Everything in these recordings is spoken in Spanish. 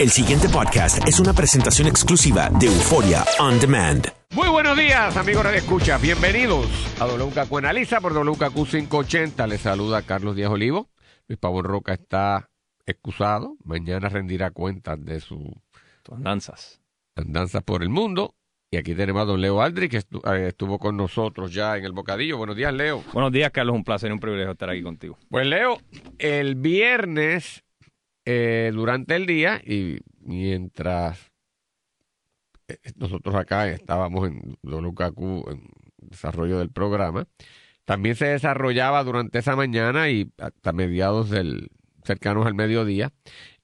El siguiente podcast es una presentación exclusiva de Euforia On Demand. Muy buenos días, amigos de Escucha. Bienvenidos a WKQ Analiza por WKQ 580. Les saluda Carlos Díaz Olivo. Luis Pavón Roca está excusado. Mañana rendirá cuentas de sus andanzas. Andanzas por el mundo. Y aquí tenemos a don Leo Aldri, que eh, estuvo con nosotros ya en el Bocadillo. Buenos días, Leo. Buenos días, Carlos. Un placer y un privilegio estar aquí contigo. Pues, Leo, el viernes eh, durante el día y mientras eh, nosotros acá estábamos en WKQ, en desarrollo del programa, también se desarrollaba durante esa mañana y hasta mediados del cercanos al mediodía,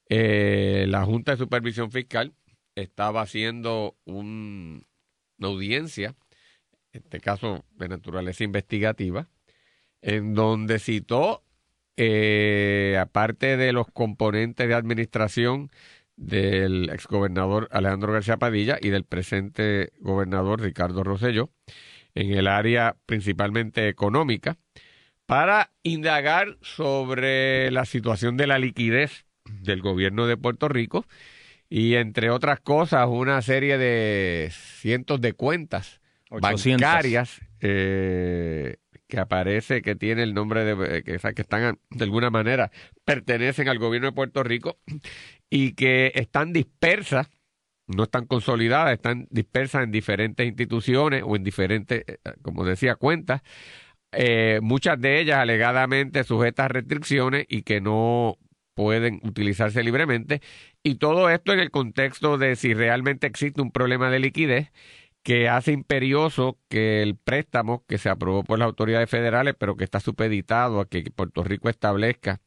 eh, la Junta de Supervisión Fiscal estaba haciendo una audiencia, en este caso de naturaleza investigativa, en donde citó eh, aparte de los componentes de administración del exgobernador Alejandro García Padilla y del presente gobernador Ricardo Rosselló, en el área principalmente económica, para indagar sobre la situación de la liquidez del gobierno de Puerto Rico y, entre otras cosas, una serie de cientos de cuentas bancarias eh, que aparece que tiene el nombre de que, que están de alguna manera pertenecen al gobierno de Puerto Rico y que están dispersas no están consolidadas, están dispersas en diferentes instituciones o en diferentes, eh, como decía, cuentas, eh, muchas de ellas alegadamente sujetas a restricciones y que no pueden utilizarse libremente. Y todo esto en el contexto de si realmente existe un problema de liquidez que hace imperioso que el préstamo que se aprobó por las autoridades federales, pero que está supeditado a que Puerto Rico establezca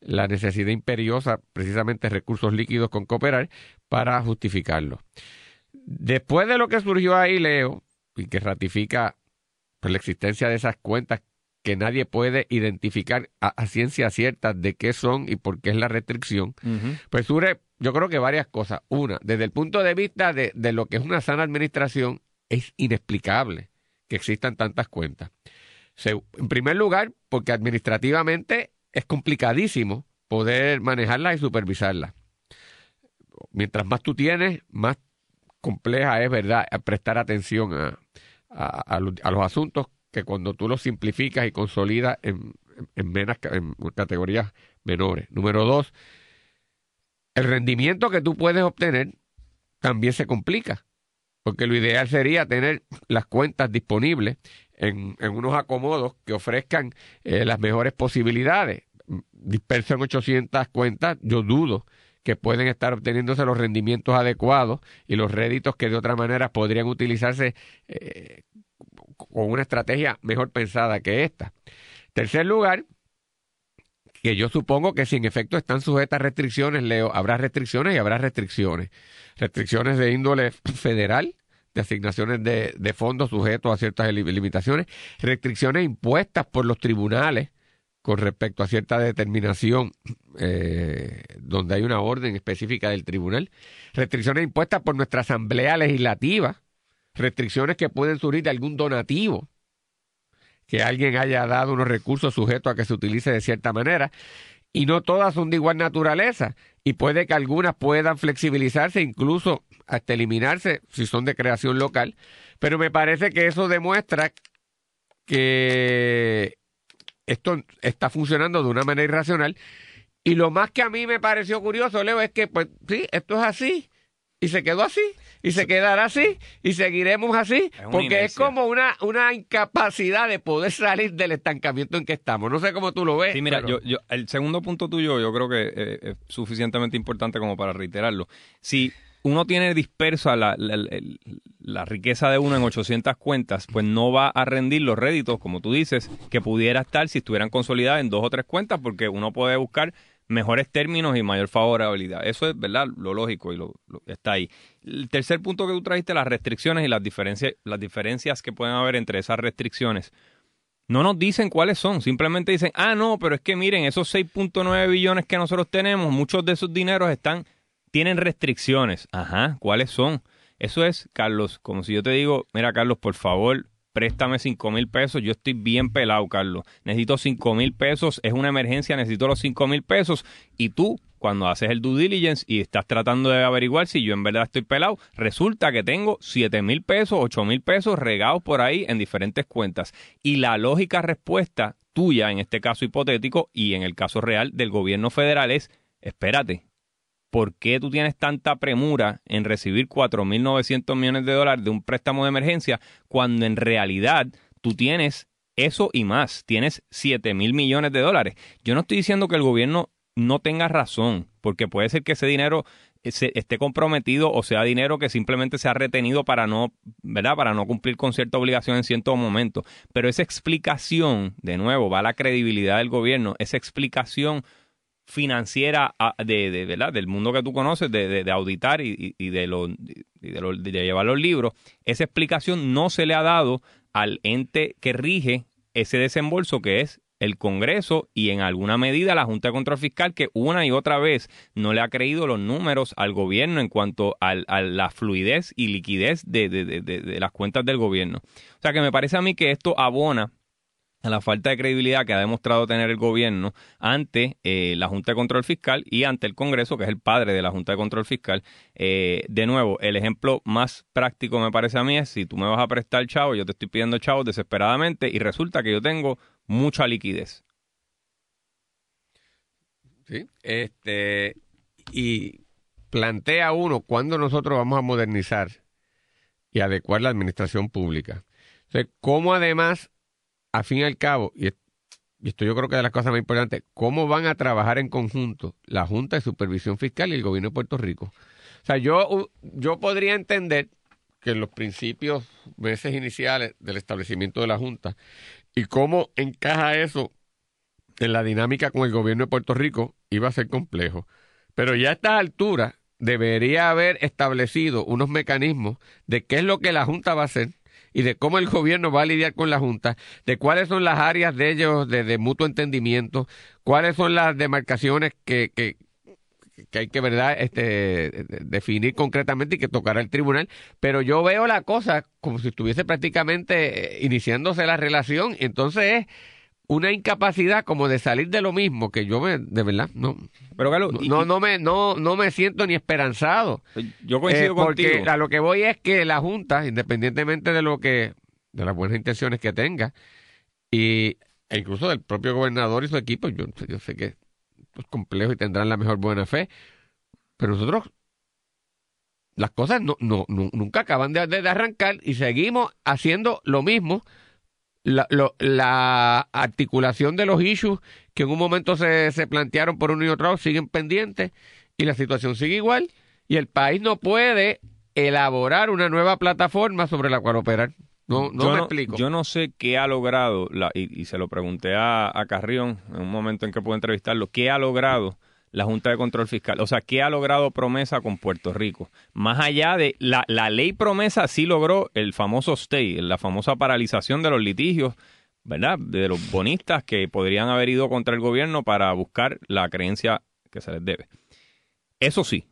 la necesidad imperiosa, precisamente recursos líquidos con cooperar, para justificarlo. Después de lo que surgió ahí, Leo, y que ratifica pues, la existencia de esas cuentas que nadie puede identificar a, ciencia cierta de qué son y por qué es la restricción, pues surge yo creo que varias cosas. Una, desde el punto de vista de, de lo que es una sana administración, es inexplicable que existan tantas cuentas. en primer lugar, porque administrativamente es complicadísimo poder manejarlas y supervisarlas. Mientras más tú tienes, más compleja es, ¿verdad?, prestar atención a, a, los asuntos que cuando tú los simplificas y consolidas en, en, menos, en categorías menores. Número dos, el rendimiento que tú puedes obtener también se complica, porque lo ideal sería tener las cuentas disponibles en, unos acomodos que ofrezcan eh, las mejores posibilidades. Disperso en 800 cuentas, yo dudo que pueden estar obteniéndose los rendimientos adecuados y los réditos que de otra manera podrían utilizarse eh, con una estrategia mejor pensada que esta. Tercer lugar, que yo supongo que si en efecto están sujetas a restricciones, Leo, habrá restricciones y habrá restricciones. Restricciones de índole federal, de asignaciones de, de fondos sujetos a ciertas limitaciones, restricciones impuestas por los tribunales con respecto a cierta determinación eh, donde hay una orden específica del tribunal, restricciones impuestas por nuestra Asamblea Legislativa, restricciones que pueden surgir de algún donativo que alguien haya dado unos recursos sujetos a que se utilice de cierta manera. Y no todas son de igual naturaleza. Y puede que algunas puedan flexibilizarse, incluso hasta eliminarse si son de creación local. Pero me parece que eso demuestra que esto está funcionando de una manera irracional. Y lo más que a mí me pareció curioso, Leo, es que, pues sí, esto es así. Y se quedó así y se quedará así y seguiremos así, porque es como una, una incapacidad de poder salir del estancamiento en que estamos. No sé cómo tú lo ves. Sí, mira, yo, yo, el segundo punto tuyo yo creo que eh, es suficientemente importante como para reiterarlo. Si uno tiene dispersa la, la, riqueza de uno en 800 cuentas, pues no va a rendir los réditos, como tú dices, que pudiera estar si estuvieran consolidadas en dos o tres cuentas, porque uno puede buscar mejores términos y mayor favorabilidad. Eso es, ¿verdad? Lo lógico y lo, está ahí. El tercer punto que tú trajiste, las restricciones y las diferencias, las diferencias que pueden haber entre esas restricciones. No nos dicen cuáles son, simplemente dicen, ah, no, pero es que miren, esos 6.9 billones que nosotros tenemos, muchos de esos dineros están, tienen restricciones. Ajá, ¿cuáles son? Eso es, Carlos, como si yo te digo, mira, Carlos, por favor, préstame cinco mil pesos, yo estoy bien pelado, Carlos. Necesito cinco mil pesos, es una emergencia, necesito los cinco mil pesos. Y tú, cuando haces el due diligence y estás tratando de averiguar si yo en verdad estoy pelado, resulta que tengo 7 mil pesos, 8 mil pesos regados por ahí en diferentes cuentas. Y la lógica respuesta tuya, en este caso hipotético, y en el caso real del gobierno federal es, espérate, ¿por qué tú tienes tanta premura en recibir 4.900 millones de dólares de un préstamo de emergencia cuando en realidad tú tienes eso y más, tienes 7 mil millones de dólares? Yo no estoy diciendo que el gobierno no tenga razón, porque puede ser que ese dinero esté comprometido o sea dinero que simplemente se ha retenido para no, ¿verdad? Para no cumplir con cierta obligación en cierto momento. Pero esa explicación, de nuevo, va a la credibilidad del gobierno, esa explicación financiera ah, de, de ¿verdad? del mundo que tú conoces, de, de, auditar y, y, de, lo, de, de llevar los libros, esa explicación no se le ha dado al ente que rige ese desembolso que es el Congreso y en alguna medida la Junta de Control Fiscal que una y otra vez no le ha creído los números al gobierno en cuanto a, la fluidez y liquidez de, de, las cuentas del gobierno. O sea que me parece a mí que esto abona a la falta de credibilidad que ha demostrado tener el gobierno ante eh, la Junta de Control Fiscal y ante el Congreso, que es el padre de la Junta de Control Fiscal. Eh, de nuevo, el ejemplo más práctico me parece a mí es si tú me vas a prestar chavo, yo te estoy pidiendo chavo desesperadamente y resulta que yo tengo mucha liquidez. Sí, este, y plantea uno cuándo nosotros vamos a modernizar y adecuar la administración pública. Entonces, cómo además a fin y al cabo, y esto yo creo que es de las cosas más importantes, cómo van a trabajar en conjunto la Junta de Supervisión Fiscal y el gobierno de Puerto Rico. O sea, yo, yo podría entender que en los principios, meses iniciales del establecimiento de la Junta, y cómo encaja eso en la dinámica con el gobierno de Puerto Rico, iba a ser complejo. Pero ya a esta altura debería haber establecido unos mecanismos de qué es lo que la Junta va a hacer y de cómo el gobierno va a lidiar con la Junta, de cuáles son las áreas de ellos de, mutuo entendimiento, cuáles son las demarcaciones que, que, hay que verdad este definir concretamente y que tocará el tribunal. Pero yo veo la cosa como si estuviese prácticamente eh, iniciándose la relación. Entonces es una incapacidad como de salir de lo mismo que yo me, de verdad no. Pero no, no, me no no me siento ni esperanzado. Yo coincido eh, porque a lo que voy es que la junta independientemente de lo que de las buenas intenciones que tenga y e incluso del propio gobernador y su equipo yo, yo sé que es complejo y tendrán la mejor buena fe pero nosotros las cosas no, no, nunca acaban de, de arrancar y seguimos haciendo lo mismo la, la articulación de los issues que en un momento se, se plantearon por uno y otro lado siguen pendientes y la situación sigue igual y el país no puede elaborar una nueva plataforma sobre la cual operar. No, no me explico. Yo no sé qué ha logrado, la, y, se lo pregunté a, a Carrión en un momento en que pude entrevistarlo, qué ha logrado la Junta de Control Fiscal. O sea, ¿qué ha logrado promesa con Puerto Rico? Más allá de la, la ley promesa sí logró el famoso stay, la famosa paralización de los litigios, ¿verdad? De los bonistas que podrían haber ido contra el gobierno para buscar la creencia que se les debe. Eso sí,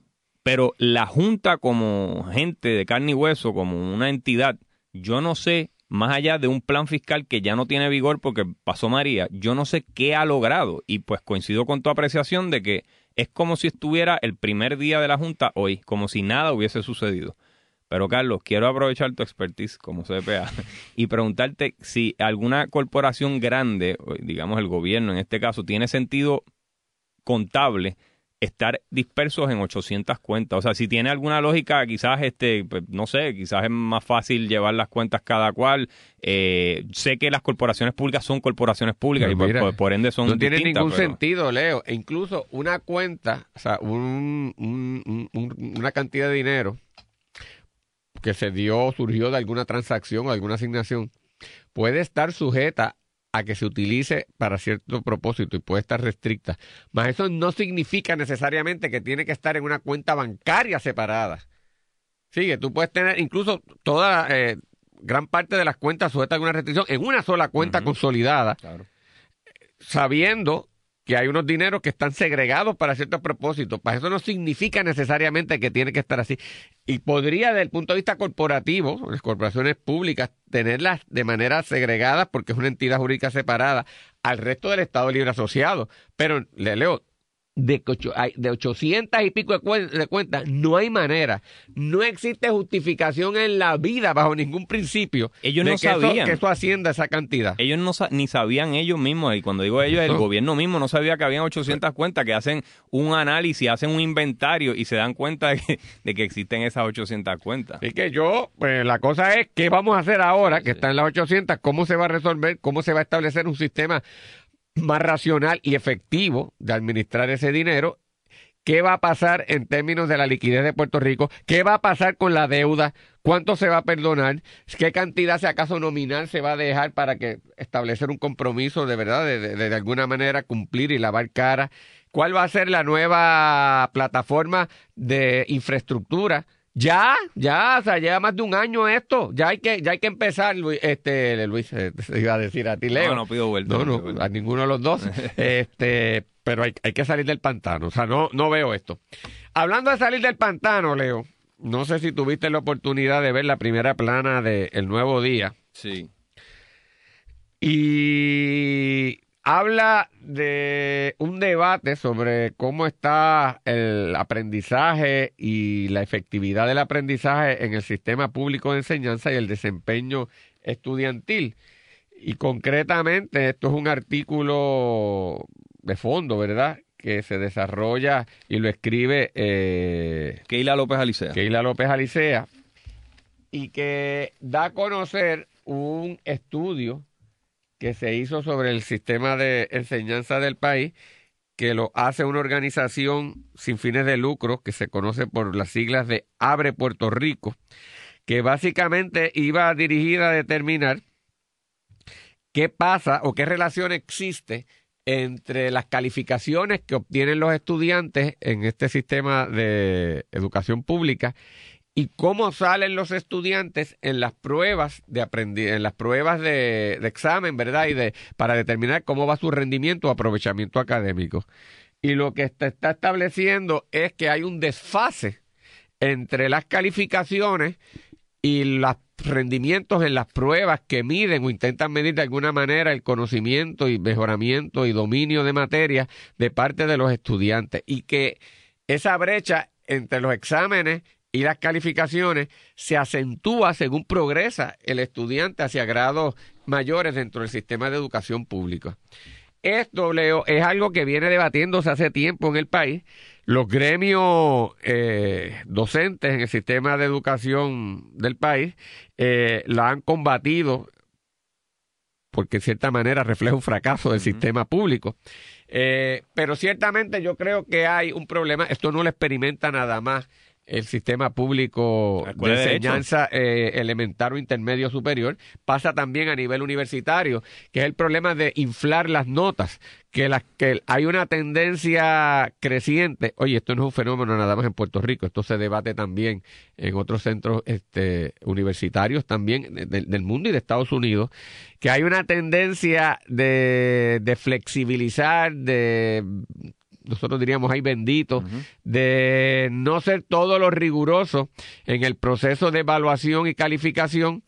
pero la Junta como gente de carne y hueso, como una entidad, yo no sé más allá de un plan fiscal que ya no tiene vigor porque pasó María, yo no sé qué ha logrado. Y pues coincido con tu apreciación de que es como si estuviera el primer día de la Junta hoy, como si nada hubiese sucedido. Pero Carlos, quiero aprovechar tu expertise como CPA y preguntarte si alguna corporación grande, digamos el gobierno en este caso, tiene sentido contable estar dispersos en 800 cuentas. O sea, si tiene alguna lógica, quizás, este, pues, no sé, quizás es más fácil llevar las cuentas cada cual. Eh, sé que las corporaciones públicas son corporaciones públicas y por, ende son No tiene ningún sentido, Leo. E incluso una cuenta, o sea, un, una cantidad de dinero que se dio, surgió de alguna transacción o alguna asignación, puede estar sujeta a que se utilice para cierto propósito y puede estar restricta. Mas eso no significa necesariamente que tiene que estar en una cuenta bancaria separada. Sigue, tú puedes tener incluso toda, eh, gran parte de las cuentas sujetas a alguna restricción en una sola cuenta consolidada, sabiendo que hay unos dineros que están segregados para ciertos propósitos. Para eso no significa necesariamente que tiene que estar así. Y podría, desde el punto de vista corporativo, las corporaciones públicas, tenerlas de manera segregada porque es una entidad jurídica separada al resto del Estado Libre Asociado. Pero, le leo, de, de 800 y pico de, cuentas, no hay manera. No existe justificación en la vida bajo ningún principio. Ellos no sabían. que eso ascienda esa cantidad. Ellos no ni sabían ellos mismos, y cuando digo ellos, el gobierno mismo no sabía que habían 800 cuentas, que hacen un análisis, hacen un inventario y se dan cuenta de que, existen esas 800 cuentas. Y que yo, pues la cosa es, ¿qué vamos a hacer ahora que están las 800? ¿Cómo se va a resolver? ¿Cómo se va a establecer un sistema más racional y efectivo de administrar ese dinero. ¿Qué va a pasar en términos de la liquidez de Puerto Rico? ¿Qué va a pasar con la deuda? ¿Cuánto se va a perdonar? ¿Qué cantidad, si acaso nominal, se va a dejar para que establecer un compromiso de verdad, de, de, de alguna manera cumplir y lavar cara? ¿Cuál va a ser la nueva plataforma de infraestructura? Ya, ya, o sea, lleva más de un año esto. Ya hay que, ya hay que empezar, Luis, este, Luis, eh, iba a decir a ti, Leo. No, no pido vuelta. No, no, a ninguno de los dos. este, pero hay, hay, que salir del pantano. O sea, no, no veo esto. Hablando de salir del pantano, Leo, no sé si tuviste la oportunidad de ver la primera plana de El Nuevo Día. Sí. Y habla de un debate sobre cómo está el aprendizaje y la efectividad del aprendizaje en el sistema público de enseñanza y el desempeño estudiantil. Y concretamente, esto es un artículo de fondo, ¿verdad? Que se desarrolla y lo escribe eh, Keila López Alicea. Keila López Alicea. Y que da a conocer un estudio que se hizo sobre el sistema de enseñanza del país, que lo hace una organización sin fines de lucro que se conoce por las siglas de Abre Puerto Rico, que básicamente iba dirigida a determinar qué pasa o qué relación existe entre las calificaciones que obtienen los estudiantes en este sistema de educación pública y cómo salen los estudiantes en las pruebas de en las pruebas de, examen, ¿verdad? Y de para determinar cómo va su rendimiento o aprovechamiento académico. Y lo que está, está estableciendo es que hay un desfase entre las calificaciones y los rendimientos en las pruebas que miden o intentan medir de alguna manera el conocimiento y mejoramiento y dominio de materia de parte de los estudiantes y que esa brecha entre los exámenes y las calificaciones se acentúa según progresa el estudiante hacia grados mayores dentro del sistema de educación pública. Esto, Leo, es algo que viene debatiéndose hace tiempo en el país. Los gremios eh, docentes en el sistema de educación del país eh, la han combatido porque en cierta manera refleja un fracaso del sistema público. Eh, pero ciertamente yo creo que hay un problema, esto no lo experimenta nada más el sistema público de enseñanza eh, elemental o intermedio superior, pasa también a nivel universitario, que es el problema de inflar las notas, que, las, que hay una tendencia creciente, oye, esto no es un fenómeno nada más en Puerto Rico, esto se debate también en otros centros este, universitarios también del mundo y de Estados Unidos, que hay una tendencia de, de flexibilizar, de nosotros diríamos, ay bendito, de no ser todo lo riguroso en el proceso de evaluación y calificación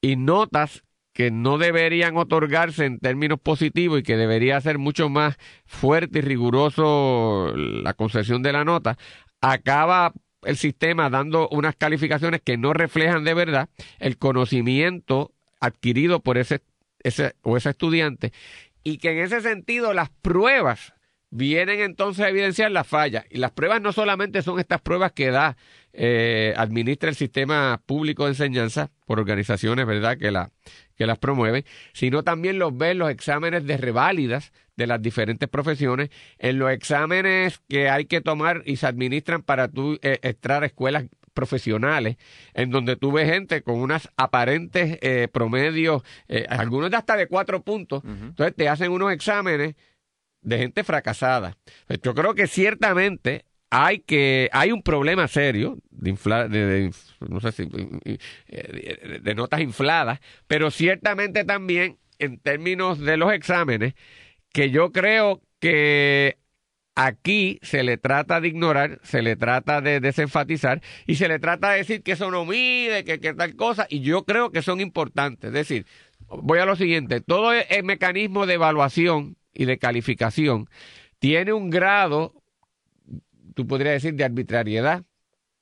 y notas que no deberían otorgarse en términos positivos y que debería ser mucho más fuerte y riguroso la concesión de la nota, acaba el sistema dando unas calificaciones que no reflejan de verdad el conocimiento adquirido por ese, ese o ese estudiante y que en ese sentido las pruebas vienen entonces a evidenciar las fallas. Y las pruebas no solamente son estas pruebas que da, eh, administra el sistema público de enseñanza por organizaciones, ¿verdad?, que, la, que las promueven, sino también los ven los exámenes de reválidas de las diferentes profesiones, en los exámenes que hay que tomar y se administran para tú eh, entrar a escuelas profesionales, en donde tú ves gente con unas aparentes eh, promedios, eh, algunos de hasta de cuatro puntos, entonces te hacen unos exámenes de gente fracasada. Yo creo que ciertamente hay que hay un problema serio de sé si eh, de, notas infladas, pero ciertamente también en términos de los exámenes que yo creo que aquí se le trata de ignorar, se le trata de desenfatizar y se le trata de decir que eso no mide, que, que tal cosa, y yo creo que son importantes. Es decir, voy a lo siguiente, todo el mecanismo de evaluación y de calificación tiene un grado tú podrías decir, de arbitrariedad,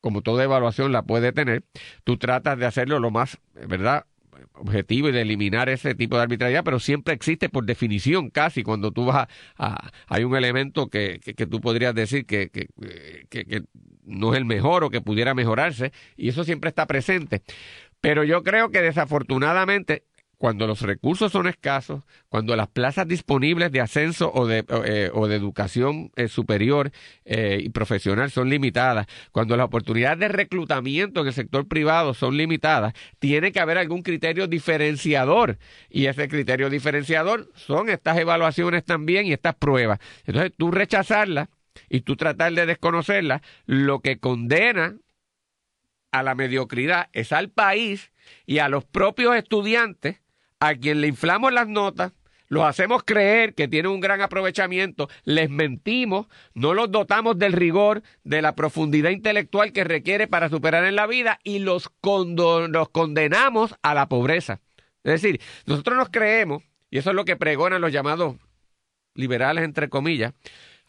como toda evaluación la puede tener, tú tratas de hacerlo lo más, ¿verdad? objetivo y de eliminar ese tipo de arbitrariedad, pero siempre existe por definición casi cuando tú vas a... hay un elemento que, que, tú podrías decir que, que, que no es el mejor o que pudiera mejorarse y eso siempre está presente. Pero yo creo que desafortunadamente cuando los recursos son escasos, cuando las plazas disponibles de ascenso o de, eh, o de educación eh, superior eh, y profesional son limitadas, cuando las oportunidades de reclutamiento en el sector privado son limitadas, tiene que haber algún criterio diferenciador y ese criterio diferenciador son estas evaluaciones también y estas pruebas. Entonces tú rechazarlas y tú tratar de desconocerlas, lo que condena a la mediocridad es al país y a los propios estudiantes a quien le inflamos las notas, los hacemos creer que tienen un gran aprovechamiento, les mentimos, no los dotamos del rigor, de la profundidad intelectual que requiere para superar en la vida y los, los condenamos a la pobreza. Es decir, nosotros nos creemos, y eso es lo que pregonan los llamados liberales, entre comillas,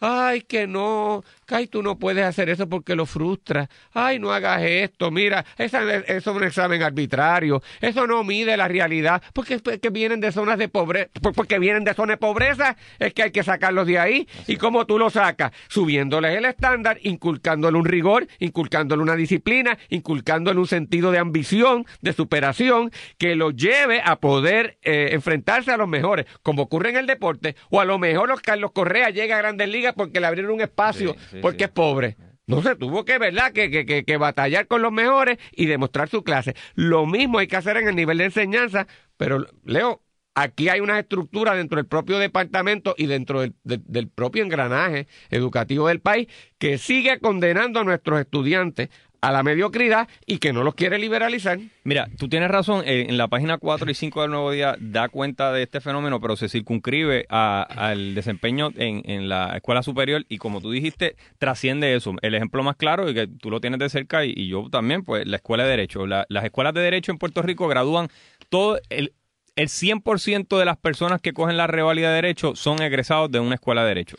ay, que no, ay, tú no puedes hacer eso porque lo frustra, ay, no hagas esto, mira, eso, es un examen arbitrario, eso no mide la realidad, porque, que vienen de zonas de pobreza, porque vienen de zonas de pobreza, es que hay que sacarlos de ahí, y cómo tú lo sacas, subiéndoles el estándar, inculcándole un rigor, inculcándole una disciplina, inculcándole un sentido de ambición, de superación, que lo lleve a poder eh, enfrentarse a los mejores, como ocurre en el deporte, o a lo mejor los Carlos Correa llega a Grandes Ligas porque le abrieron un espacio porque es pobre. No se tuvo que, ¿verdad? Que, que, que, batallar con los mejores y demostrar su clase. Lo mismo hay que hacer en el nivel de enseñanza, pero Leo, aquí hay una estructura dentro del propio departamento y dentro del, del, propio engranaje educativo del país que sigue condenando a nuestros estudiantes a la mediocridad y que no los quiere liberalizar. Mira, tú tienes razón, eh, en la página 4 y 5 del Nuevo Día da cuenta de este fenómeno, pero se circunscribe al desempeño en, la escuela superior y como tú dijiste, trasciende eso. El ejemplo más claro, y que tú lo tienes de cerca y, yo también, pues la escuela de Derecho. las escuelas de Derecho en Puerto Rico gradúan todo el... El 100% de las personas que cogen la revalida de derecho son egresados de una escuela de derecho.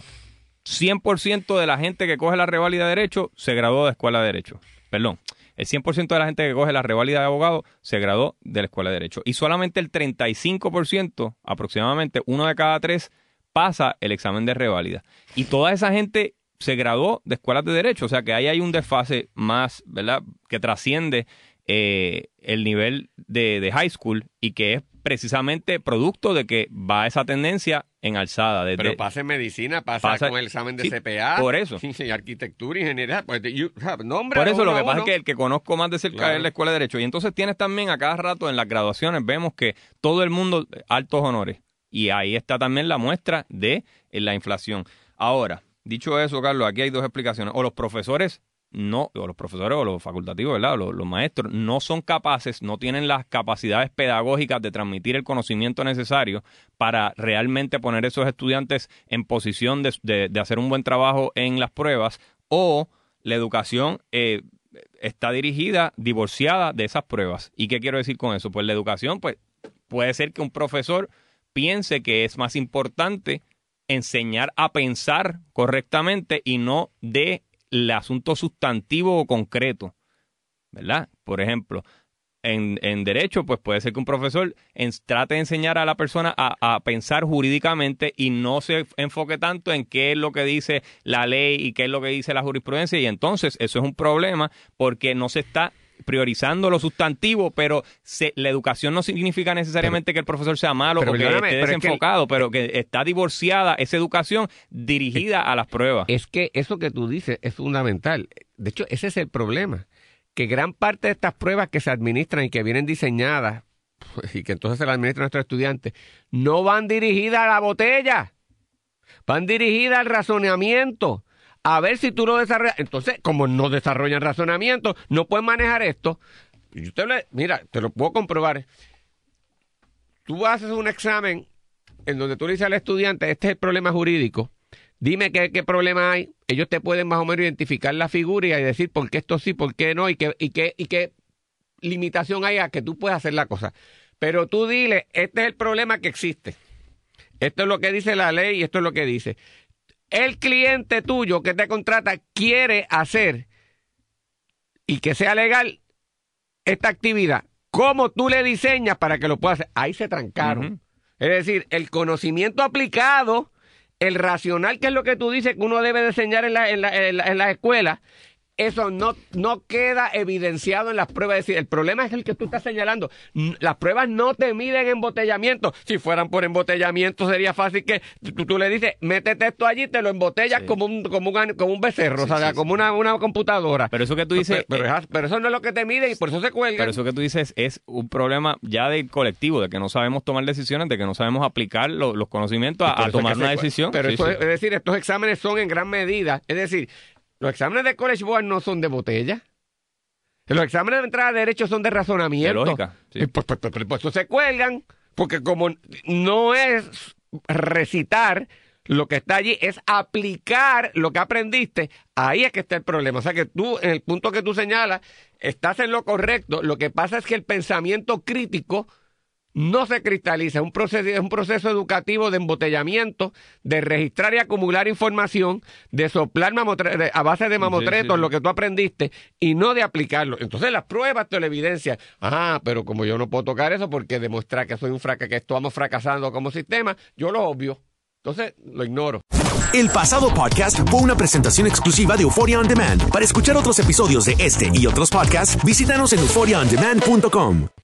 100% de la gente que coge la revalida de derecho se graduó de escuela de derecho perdón, el 100% de la gente que coge la reválida de abogado se graduó de la escuela de derecho y solamente el 35%, aproximadamente uno de cada tres, pasa el examen de reválida. Y toda esa gente se graduó de escuelas de derecho, o sea que ahí hay un desfase más, ¿verdad?, que trasciende eh, el nivel de, de high school y que es precisamente producto de que va esa tendencia en alzada. Pero pasa en medicina, pasa, con el examen de CPA. Por eso. Y arquitectura, ingeniería. Pues, por eso lo que pasa es que el que conozco más de cerca es la Escuela de Derecho. Y entonces tienes también a cada rato en las graduaciones, vemos que todo el mundo, altos honores. Y ahí está también la muestra de la inflación. Ahora, dicho eso, Carlos, aquí hay dos explicaciones. O los profesores no, o los profesores o los facultativos, ¿verdad? Los, los, maestros no son capaces, no tienen las capacidades pedagógicas de transmitir el conocimiento necesario para realmente poner a esos estudiantes en posición de, de, hacer un buen trabajo en las pruebas, o la educación eh, está dirigida, divorciada de esas pruebas. ¿Y qué quiero decir con eso? Pues la educación, pues puede ser que un profesor piense que es más importante enseñar a pensar correctamente y no de el asunto sustantivo o concreto, ¿verdad? Por ejemplo, en, en, derecho, pues puede ser que un profesor trate de enseñar a la persona a, a, pensar jurídicamente y no se enfoque tanto en qué es lo que dice la ley y qué es lo que dice la jurisprudencia. Y entonces eso es un problema porque no se está priorizando lo sustantivo, pero la educación no significa necesariamente que el profesor sea malo o que esté desenfocado, pero que está divorciada esa educación dirigida a las pruebas. Es que eso que tú dices es fundamental. De hecho, ese es el problema, que gran parte de estas pruebas que se administran y que vienen diseñadas y que entonces se las administran nuestros estudiantes, no van dirigidas a la botella, van dirigidas al razonamiento a ver si tú lo desarrollas. Entonces, como no desarrollan razonamiento, no pueden manejar esto. Y usted le, mira, te lo puedo comprobar. Tú haces un examen en donde tú le dices al estudiante, este es el problema jurídico, dime qué, qué problema hay. Ellos te pueden más o menos identificar la figura y decir por qué esto sí, por qué no, y qué, y qué, y qué limitación hay a que tú puedas hacer la cosa. Pero tú dile, este es el problema que existe. Esto es lo que dice la ley y esto es lo que dice el cliente tuyo que te contrata quiere hacer y que sea legal esta actividad, ¿cómo tú le diseñas para que lo pueda hacer? Ahí se trancaron. Es decir, el conocimiento aplicado, el racional, que es lo que tú dices que uno debe de enseñar en la, en la, en la, en la escuela, eso no, no queda evidenciado en las pruebas. Es decir, el problema es el que tú estás señalando. Las pruebas no te miden embotellamiento. Si fueran por embotellamiento, sería fácil que tú, tú le dices, métete esto allí, te lo embotellas Sí. como, un, como, un, como un becerro, Sí, o sea, sí, como Una, una computadora. Pero eso que tú dices, Pero, pero es- pero eso no es lo que te mide y por eso se cuelgan. Pero eso que tú dices es un problema ya del colectivo, de que no sabemos tomar decisiones, de que no sabemos aplicar lo- los conocimientos a, tomar una decisión. Pero Sí, eso sí. es, es decir, estos exámenes son en gran medida, es decir, los exámenes de College Board no son de botella. Los exámenes de entrada de derecho son de razonamiento. De lógica, sí. Y pues, pues, pues, pues, eso se cuelgan, porque como no es recitar lo que está allí, es aplicar lo que aprendiste, ahí es que está el problema. O sea que tú, en el punto que tú señalas, estás en lo correcto. Lo que pasa es que el pensamiento crítico no se cristaliza, es un proceso, es un proceso educativo de embotellamiento, de registrar y acumular información, de soplar mamotre- a base de mamotretos sí. lo que tú aprendiste y no de aplicarlo. Entonces las pruebas te lo evidencian. Ah, pero como yo no puedo tocar eso porque demostrar que soy un fraca, que estamos fracasando como sistema, yo lo obvio. Entonces lo ignoro. El pasado podcast fue una presentación exclusiva de Euphoria On Demand. Para escuchar otros episodios de este y otros podcasts, visítanos en euphoriaondemand.com.